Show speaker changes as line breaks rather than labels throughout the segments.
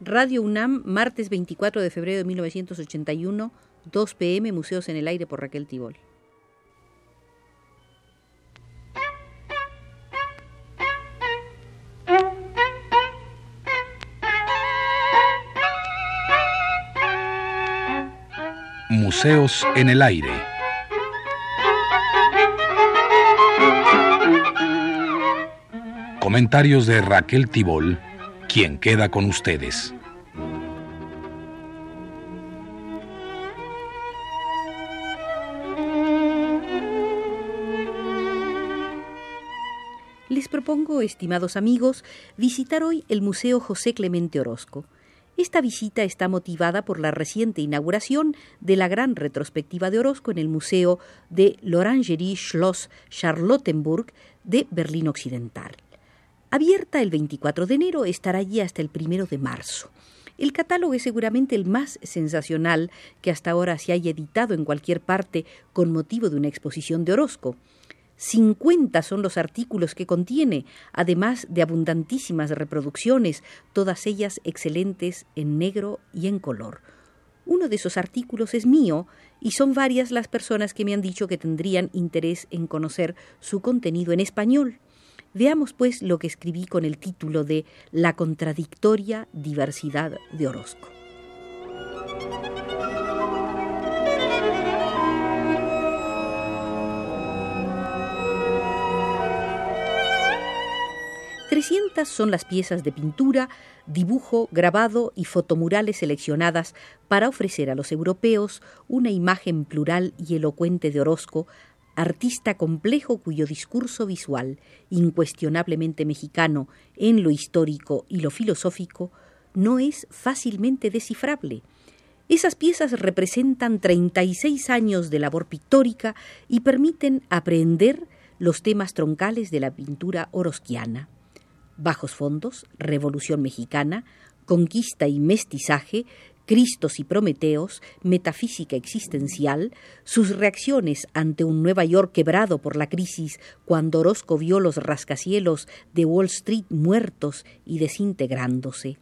Radio UNAM, martes 24 de febrero de 1981, 2 pm, Museos en el Aire por Raquel Tibol.
Museos en el Aire. Comentarios de Raquel Tibol, quien queda con ustedes.
Les propongo, estimados amigos, visitar hoy el Museo José Clemente Orozco. Esta visita está motivada por la reciente inauguración de la gran retrospectiva de Orozco en el Museo de l'Orangerie Schloss Charlottenburg de Berlín Occidental. Abierta el 24 de enero, estará allí hasta el 1 de marzo. El catálogo es seguramente el más sensacional que hasta ahora se haya editado en cualquier parte con motivo de una exposición de Orozco. 50 son los artículos que contiene, además de abundantísimas reproducciones, todas ellas excelentes en negro y en color. Uno de esos artículos es mío y son varias las personas que me han dicho que tendrían interés en conocer su contenido en español. Veamos pues lo que escribí con el título de La contradictoria diversidad de Orozco. Trescientas son las piezas de pintura, dibujo, grabado y fotomurales seleccionadas para ofrecer a los europeos una imagen plural y elocuente de Orozco, artista complejo cuyo discurso visual, incuestionablemente mexicano en lo histórico y lo filosófico, no es fácilmente descifrable. Esas piezas representan 36 años de labor pictórica y permiten aprehender los temas troncales de la pintura orosquiana. Bajos fondos, Revolución Mexicana, Conquista y Mestizaje, Cristos y Prometeos, metafísica existencial, sus reacciones ante un Nueva York quebrado por la crisis cuando Orozco vio los rascacielos de Wall Street muertos y desintegrándose.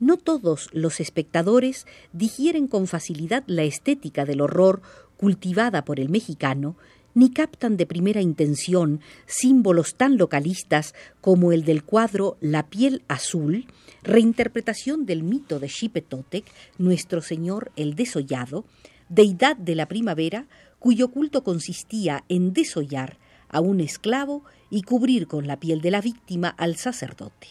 No todos los espectadores digieren con facilidad la estética del horror cultivada por el mexicano ni captan de primera intención símbolos tan localistas como el del cuadro La piel azul, reinterpretación del mito de Xipetotec, nuestro señor el desollado, deidad de la primavera, cuyo culto consistía en desollar a un esclavo y cubrir con la piel de la víctima al sacerdote.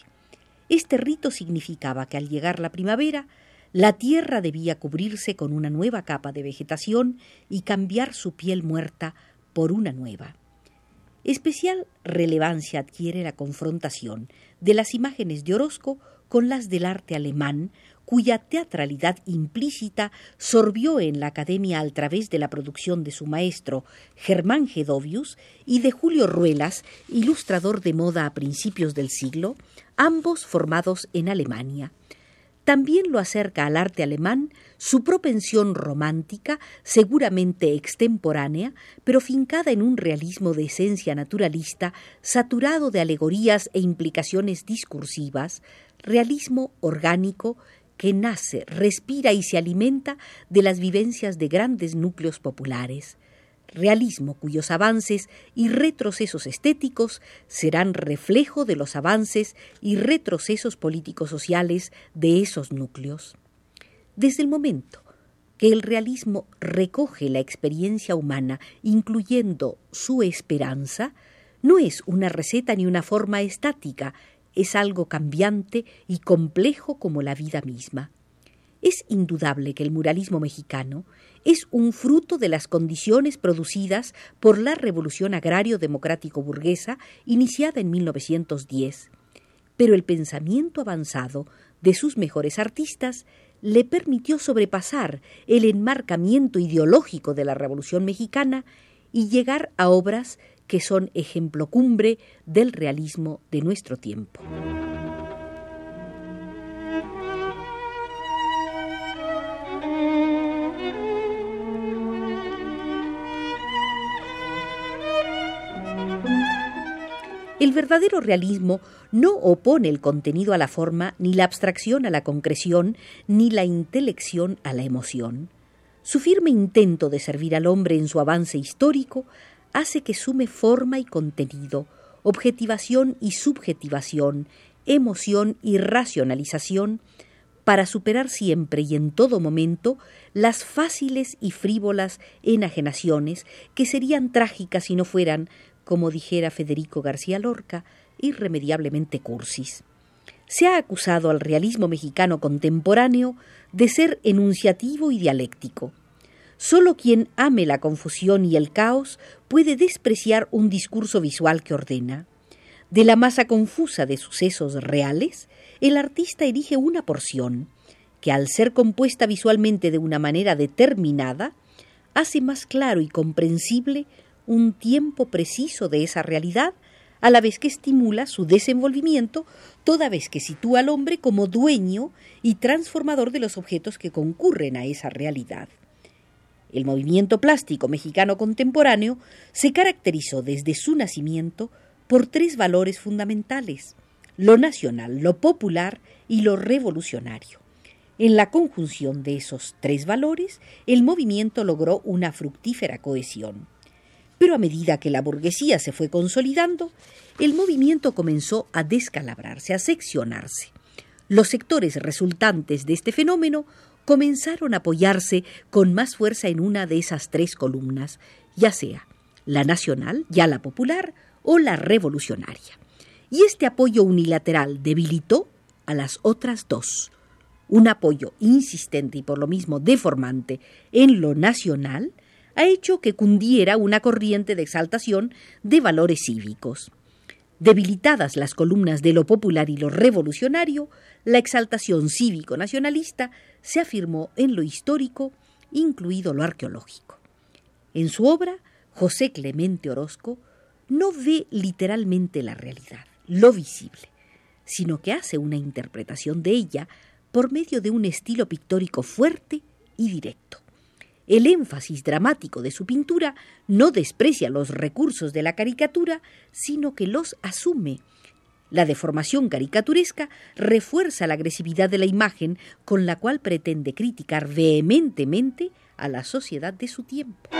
Este rito significaba que al llegar la primavera, la tierra debía cubrirse con una nueva capa de vegetación y cambiar su piel muerta por una nueva. Especial relevancia adquiere la confrontación de las imágenes de Orozco con las del arte alemán, cuya teatralidad implícita sorbió en la academia a través de la producción de su maestro Germán Gedovius y de Julio Ruelas, ilustrador de moda a principios del siglo, ambos formados en Alemania. También lo acerca al arte alemán su propensión romántica, seguramente extemporánea, pero fincada en un realismo de esencia naturalista, saturado de alegorías e implicaciones discursivas, realismo orgánico que nace, respira y se alimenta de las vivencias de grandes núcleos populares realismo cuyos avances y retrocesos estéticos serán reflejo de los avances y retrocesos políticos sociales de esos núcleos. Desde el momento que el realismo recoge la experiencia humana, incluyendo su esperanza, no es una receta ni una forma estática, es algo cambiante y complejo como la vida misma. Es indudable que el muralismo mexicano es un fruto de las condiciones producidas por la revolución agrario-democrático-burguesa iniciada en 1910. Pero el pensamiento avanzado de sus mejores artistas le permitió sobrepasar el enmarcamiento ideológico de la Revolución mexicana y llegar a obras que son ejemplo cumbre del realismo de nuestro tiempo. El verdadero realismo no opone el contenido a la forma, ni la abstracción a la concreción, ni la intelección a la emoción. Su firme intento de servir al hombre en su avance histórico hace que sume forma y contenido, objetivación y subjetivación, emoción y racionalización, para superar siempre y en todo momento las fáciles y frívolas enajenaciones que serían trágicas si no fueran, como dijera Federico García Lorca, irremediablemente cursis. Se ha acusado al realismo mexicano contemporáneo de ser enunciativo y dialéctico. Solo quien ame la confusión y el caos puede despreciar un discurso visual que ordena. De la masa confusa de sucesos reales, el artista elige una porción que, al ser compuesta visualmente de una manera determinada, hace más claro y comprensible un tiempo preciso de esa realidad, a la vez que estimula su desenvolvimiento, toda vez que sitúa al hombre como dueño y transformador de los objetos que concurren a esa realidad. El movimiento plástico mexicano contemporáneo se caracterizó desde su nacimiento por tres valores fundamentales lo nacional, lo popular y lo revolucionario. En la conjunción de esos tres valores, el movimiento logró una fructífera cohesión. Pero a medida que la burguesía se fue consolidando, el movimiento comenzó a descalabrarse, a seccionarse. Los sectores resultantes de este fenómeno comenzaron a apoyarse con más fuerza en una de esas tres columnas, ya sea la nacional, ya la popular o la revolucionaria y este apoyo unilateral debilitó a las otras dos. Un apoyo insistente y por lo mismo deformante en lo nacional ha hecho que cundiera una corriente de exaltación de valores cívicos. Debilitadas las columnas de lo popular y lo revolucionario, la exaltación cívico-nacionalista se afirmó en lo histórico, incluido lo arqueológico. En su obra, José Clemente Orozco no ve literalmente la realidad lo visible, sino que hace una interpretación de ella por medio de un estilo pictórico fuerte y directo. El énfasis dramático de su pintura no desprecia los recursos de la caricatura, sino que los asume. La deformación caricaturesca refuerza la agresividad de la imagen con la cual pretende criticar vehementemente a la sociedad de su tiempo.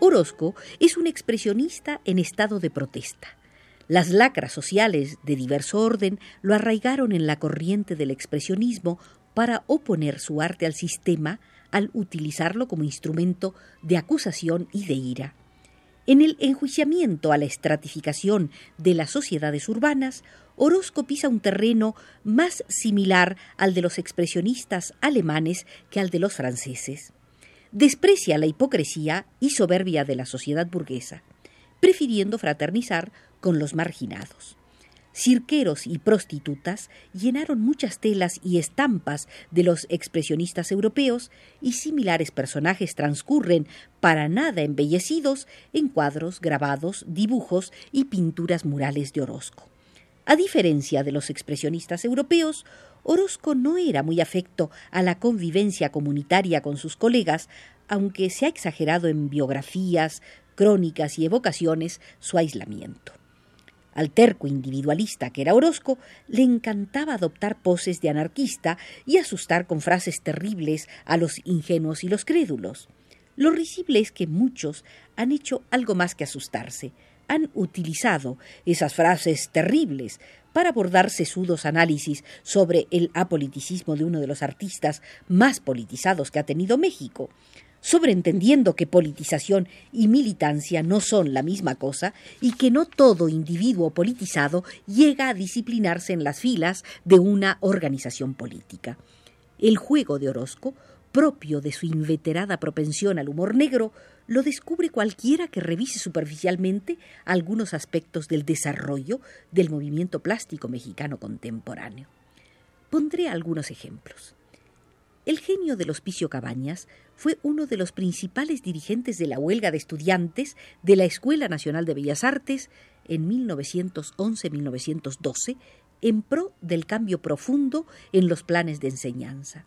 Orozco es un expresionista en estado de protesta. Las lacras sociales de diverso orden lo arraigaron en la corriente del expresionismo para oponer su arte al sistema al utilizarlo como instrumento de acusación y de ira. En el enjuiciamiento a la estratificación de las sociedades urbanas, Orozco pisa un terreno más similar al de los expresionistas alemanes que al de los franceses desprecia la hipocresía y soberbia de la sociedad burguesa, prefiriendo fraternizar con los marginados. Cirqueros y prostitutas llenaron muchas telas y estampas de los expresionistas europeos y similares personajes transcurren, para nada embellecidos, en cuadros, grabados, dibujos y pinturas murales de Orozco. A diferencia de los expresionistas europeos, Orozco no era muy afecto a la convivencia comunitaria con sus colegas, aunque se ha exagerado en biografías, crónicas y evocaciones su aislamiento. Al terco individualista que era Orozco, le encantaba adoptar poses de anarquista y asustar con frases terribles a los ingenuos y los crédulos. Lo risible es que muchos han hecho algo más que asustarse, han utilizado esas frases terribles para abordar sesudos análisis sobre el apoliticismo de uno de los artistas más politizados que ha tenido México, sobreentendiendo que politización y militancia no son la misma cosa y que no todo individuo politizado llega a disciplinarse en las filas de una organización política. El juego de Orozco propio de su inveterada propensión al humor negro, lo descubre cualquiera que revise superficialmente algunos aspectos del desarrollo del movimiento plástico mexicano contemporáneo. Pondré algunos ejemplos. El genio del Hospicio Cabañas fue uno de los principales dirigentes de la huelga de estudiantes de la Escuela Nacional de Bellas Artes en 1911-1912 en pro del cambio profundo en los planes de enseñanza.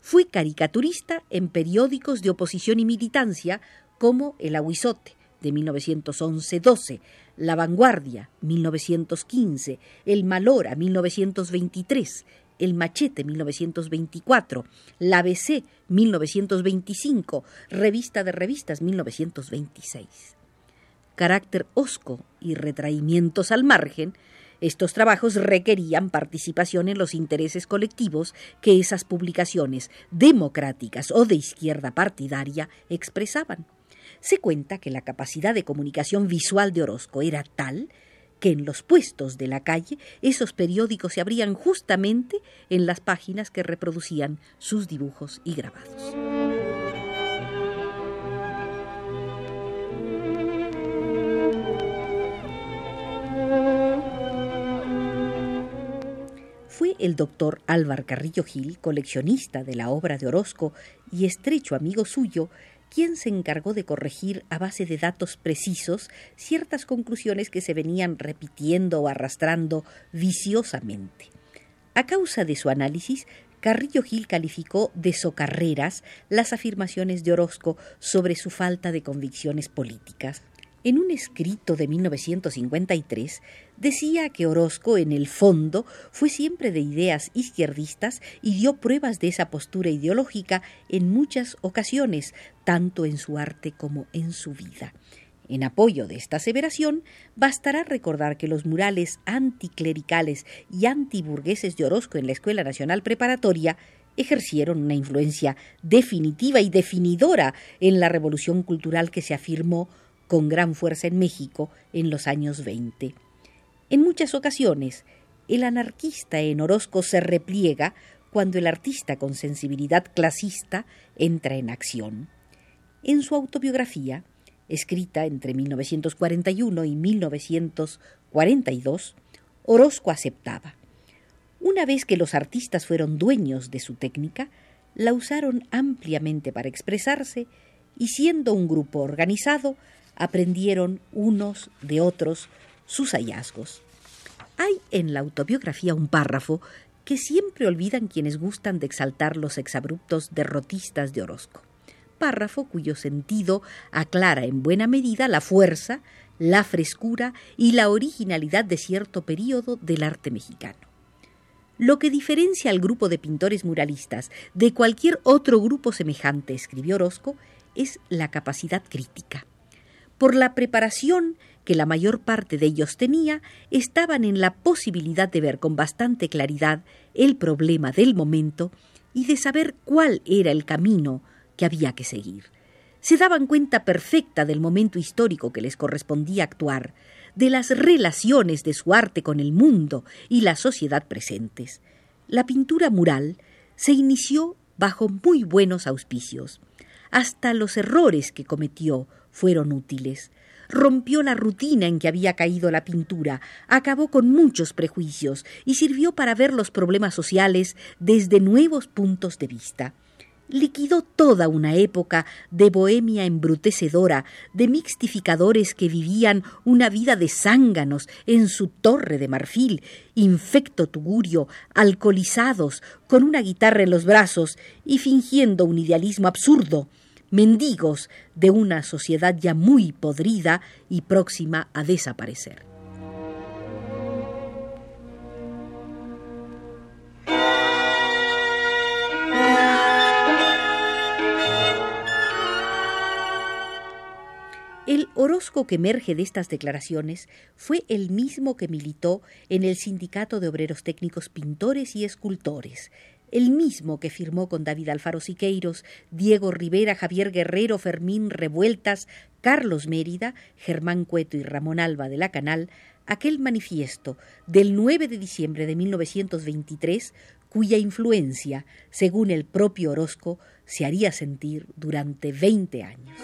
Fue caricaturista en periódicos de oposición y militancia como El Aguizote, de 1911-12, La Vanguardia, 1915, El Malora, 1923, El Machete, 1924, La ABC, 1925, Revista de Revistas, 1926. Carácter osco y retraimientos al margen, estos trabajos requerían participación en los intereses colectivos que esas publicaciones democráticas o de izquierda partidaria expresaban. Se cuenta que la capacidad de comunicación visual de Orozco era tal que en los puestos de la calle esos periódicos se abrían justamente en las páginas que reproducían sus dibujos y grabados. Fue el doctor Álvar Carrillo Gil, coleccionista de la obra de Orozco y estrecho amigo suyo, quien se encargó de corregir a base de datos precisos ciertas conclusiones que se venían repitiendo o arrastrando viciosamente. A causa de su análisis, Carrillo Gil calificó de socarreras las afirmaciones de Orozco sobre su falta de convicciones políticas. En un escrito de 1953 decía que Orozco, en el fondo, fue siempre de ideas izquierdistas y dio pruebas de esa postura ideológica en muchas ocasiones, tanto en su arte como en su vida. En apoyo de esta aseveración, bastará recordar que los murales anticlericales y antiburgueses de Orozco en la Escuela Nacional Preparatoria ejercieron una influencia definitiva y definidora en la revolución cultural que se afirmó con gran fuerza en México en los años 20. En muchas ocasiones, el anarquista en Orozco se repliega cuando el artista con sensibilidad clasista entra en acción. En su autobiografía, escrita entre 1941 y 1942, Orozco aceptaba. Una vez que los artistas fueron dueños de su técnica, la usaron ampliamente para expresarse y siendo un grupo organizado, aprendieron unos de otros sus hallazgos. Hay en la autobiografía un párrafo que siempre olvidan quienes gustan de exaltar los exabruptos derrotistas de Orozco. Párrafo cuyo sentido aclara en buena medida la fuerza, la frescura y la originalidad de cierto período del arte mexicano. Lo que diferencia al grupo de pintores muralistas de cualquier otro grupo semejante, escribió Orozco, es la capacidad crítica por la preparación que la mayor parte de ellos tenía, estaban en la posibilidad de ver con bastante claridad el problema del momento y de saber cuál era el camino que había que seguir. Se daban cuenta perfecta del momento histórico que les correspondía actuar, de las relaciones de su arte con el mundo y la sociedad presentes. La pintura mural se inició bajo muy buenos auspicios. Hasta los errores que cometió fueron útiles. Rompió la rutina en que había caído la pintura, acabó con muchos prejuicios y sirvió para ver los problemas sociales desde nuevos puntos de vista liquidó toda una época de bohemia embrutecedora, de mixtificadores que vivían una vida de zánganos en su torre de marfil, infecto tugurio, alcoholizados, con una guitarra en los brazos y fingiendo un idealismo absurdo mendigos de una sociedad ya muy podrida y próxima a desaparecer. El Orozco que emerge de estas declaraciones fue el mismo que militó en el Sindicato de Obreros Técnicos Pintores y Escultores, el mismo que firmó con David Alfaro Siqueiros, Diego Rivera, Javier Guerrero, Fermín Revueltas, Carlos Mérida, Germán Cueto y Ramón Alba de la Canal, aquel manifiesto del 9 de diciembre de 1923, cuya influencia, según el propio Orozco, se haría sentir durante 20 años.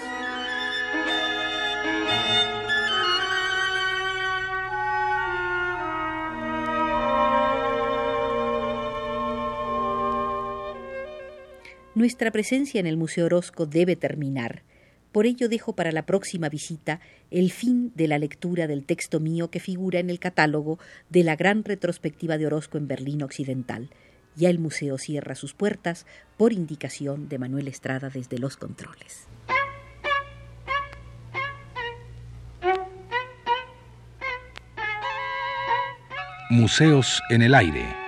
Nuestra presencia en el Museo Orozco debe terminar, Por ello dejo para la próxima visita el fin de la lectura del texto mío que figura en el catálogo de la gran retrospectiva de Orozco en Berlín Occidental. Ya el museo cierra sus puertas por indicación de Manuel Estrada desde los controles.
Museos en el aire.